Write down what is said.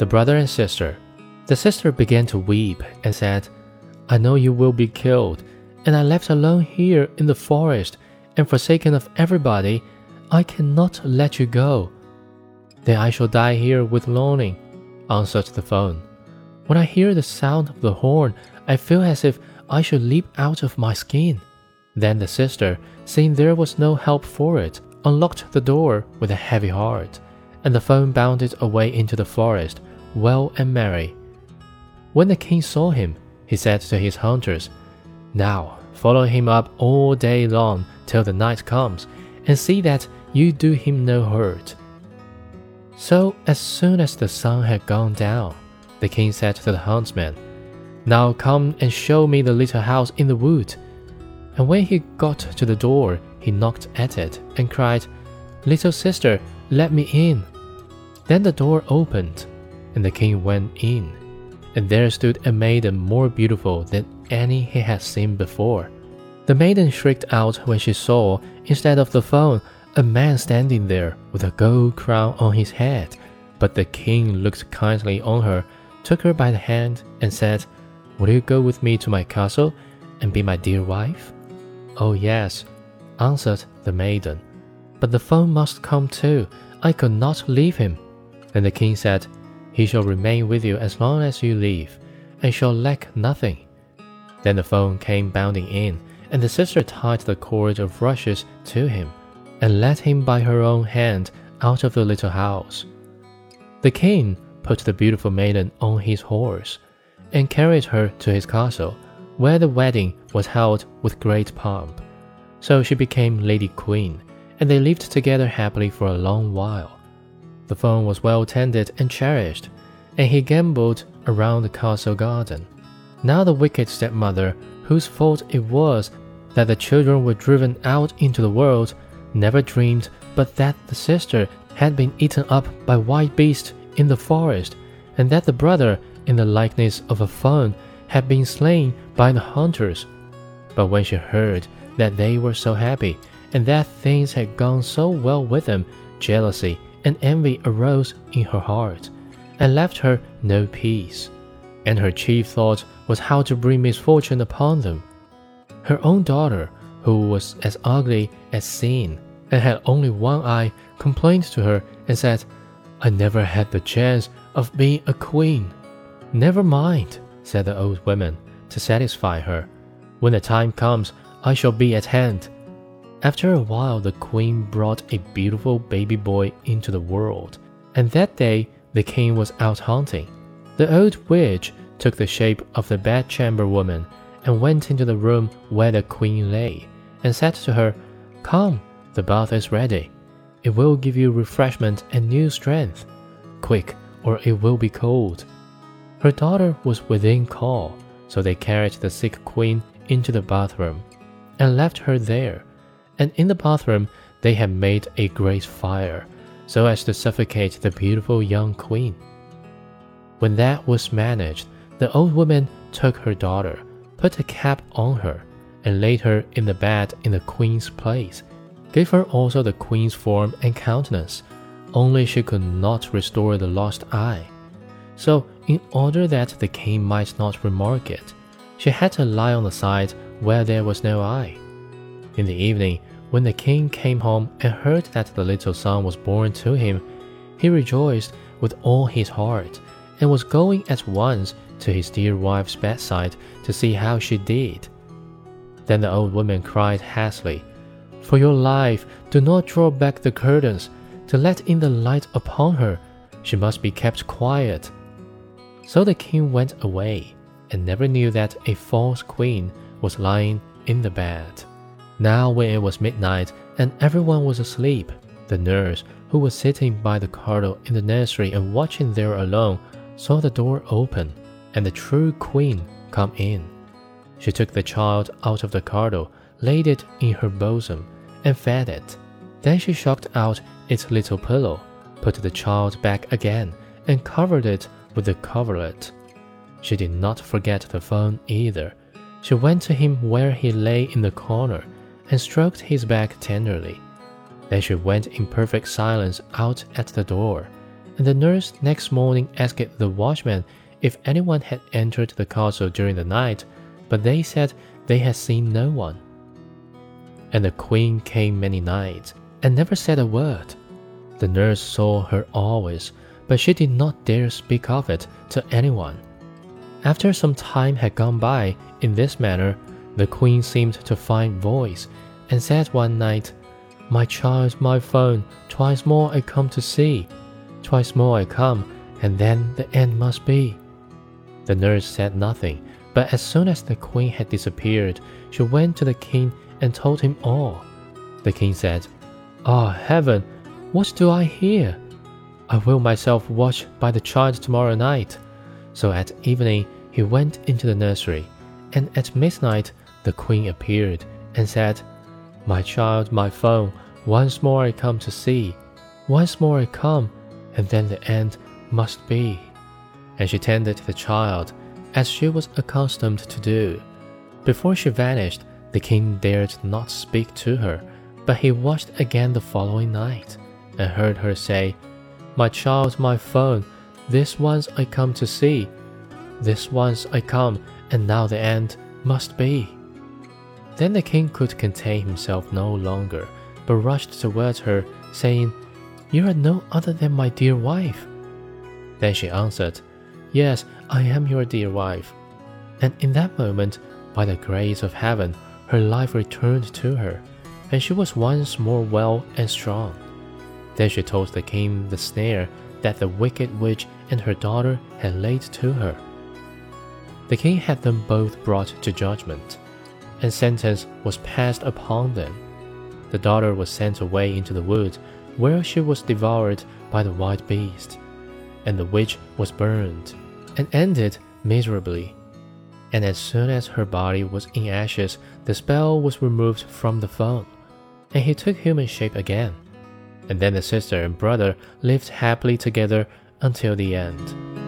the brother and sister. The sister began to weep and said, I know you will be killed, and I left alone here in the forest and forsaken of everybody. I cannot let you go. Then I shall die here with longing, answered the fawn. When I hear the sound of the horn, I feel as if I should leap out of my skin. Then the sister, seeing there was no help for it, unlocked the door with a heavy heart, and the fawn bounded away into the forest, well and merry. When the king saw him, he said to his hunters, Now follow him up all day long till the night comes, and see that you do him no hurt. So as soon as the sun had gone down, the king said to the huntsman, Now come and show me the little house in the wood. And when he got to the door, he knocked at it and cried, Little sister, let me in. Then the door opened, and the king went in, and there stood a maiden more beautiful than any he had seen before. The maiden shrieked out when she saw, instead of the fawn, a man standing there with a gold crown on his head. But the king looked kindly on her, took her by the hand, and said, Will you go with me to my castle and be my dear wife? Oh, yes, answered the maiden. But the fawn must come too. I could not leave him. Then the king said, He shall remain with you as long as you live, and shall lack nothing. Then the fawn came bounding in, and the sister tied the cord of rushes to him, and led him by her own hand out of the little house. The king put the beautiful maiden on his horse, and carried her to his castle, where the wedding was held with great pomp. So she became Lady Queen, and they lived together happily for a long while. The fawn was well tended and cherished, and he gamboled around the castle garden. Now the wicked stepmother, whose fault it was that the children were driven out into the world, never dreamed but that the sister had been eaten up by wild beasts in the forest, and that the brother, in the likeness of a fawn, had been slain by the hunters. But when she heard that they were so happy, and that things had gone so well with them, jealousy and envy arose in her heart, and left her no peace. And her chief thought was how to bring misfortune upon them. Her own daughter, who was as ugly as sin, and had only one eye, complained to her and said, I never had the chance of being a queen. Never mind, said the old woman, to satisfy her. When the time comes, I shall be at hand. After a while, the queen brought a beautiful baby boy into the world, and that day the king was out hunting. The old witch took the shape of the bedchamber woman and went into the room where the queen lay, and said to her, Come, the bath is ready. It will give you refreshment and new strength. Quick, or it will be cold. Her daughter was within call, so they carried the sick queen into the bathroom and left her there. And in the bathroom, they had made a great fire, so as to suffocate the beautiful young queen. When that was managed, the old woman took her daughter, put a cap on her, and laid her in the bed in the queen's place, gave her also the queen's form and countenance, only she could not restore the lost eye. So, in order that the king might not remark it, she had to lie on the side where there was no eye. In the evening, when the king came home and heard that the little son was born to him, he rejoiced with all his heart, and was going at once to his dear wife's bedside to see how she did. Then the old woman cried hastily, For your life, do not draw back the curtains, to let in the light upon her. She must be kept quiet. So the king went away, and never knew that a false queen was lying in the bed. Now, when it was midnight and everyone was asleep, the nurse, who was sitting by the cradle in the nursery and watching there alone, saw the door open and the true queen come in. She took the child out of the cradle, laid it in her bosom, and fed it. Then she shook out its little pillow, put the child back again, and covered it with the coverlet. She did not forget the fawn either. She went to him where he lay in the corner and stroked his back tenderly. Then she went in perfect silence out at the door, and the nurse next morning asked the watchman if anyone had entered the castle during the night, but they said they had seen no one. And the queen came many nights and never said a word. The nurse saw her always, but she did not dare speak of it to anyone. After some time had gone by in this manner, the queen seemed to find voice and said one night, My child, my phone, twice more I come to see, twice more I come, and then the end must be. The nurse said nothing, but as soon as the queen had disappeared, she went to the king and told him all. The king said, Ah, oh, heaven, what do I hear? I will myself watch by the child tomorrow night. So at evening he went into the nursery, and at midnight the queen appeared and said, My child, my phone, once more I come to see, once more I come, and then the end must be. And she tended the child as she was accustomed to do. Before she vanished, the king dared not speak to her, but he watched again the following night, and heard her say, My child, my phone, this once I come to see, this once I come, and now the end must be. Then the king could contain himself no longer, but rushed towards her, saying, You are no other than my dear wife. Then she answered, Yes, I am your dear wife. And in that moment, by the grace of heaven, her life returned to her, and she was once more well and strong. Then she told the king the snare that the wicked witch and her daughter had laid to her. The king had them both brought to judgment, and sentence was passed upon them. The daughter was sent away into the wood, where she was devoured by the wild beast, and the witch was burned, and ended miserably. And as soon as her body was in ashes, the spell was removed from the phone, and he took human shape again. And then the sister and brother lived happily together until the end.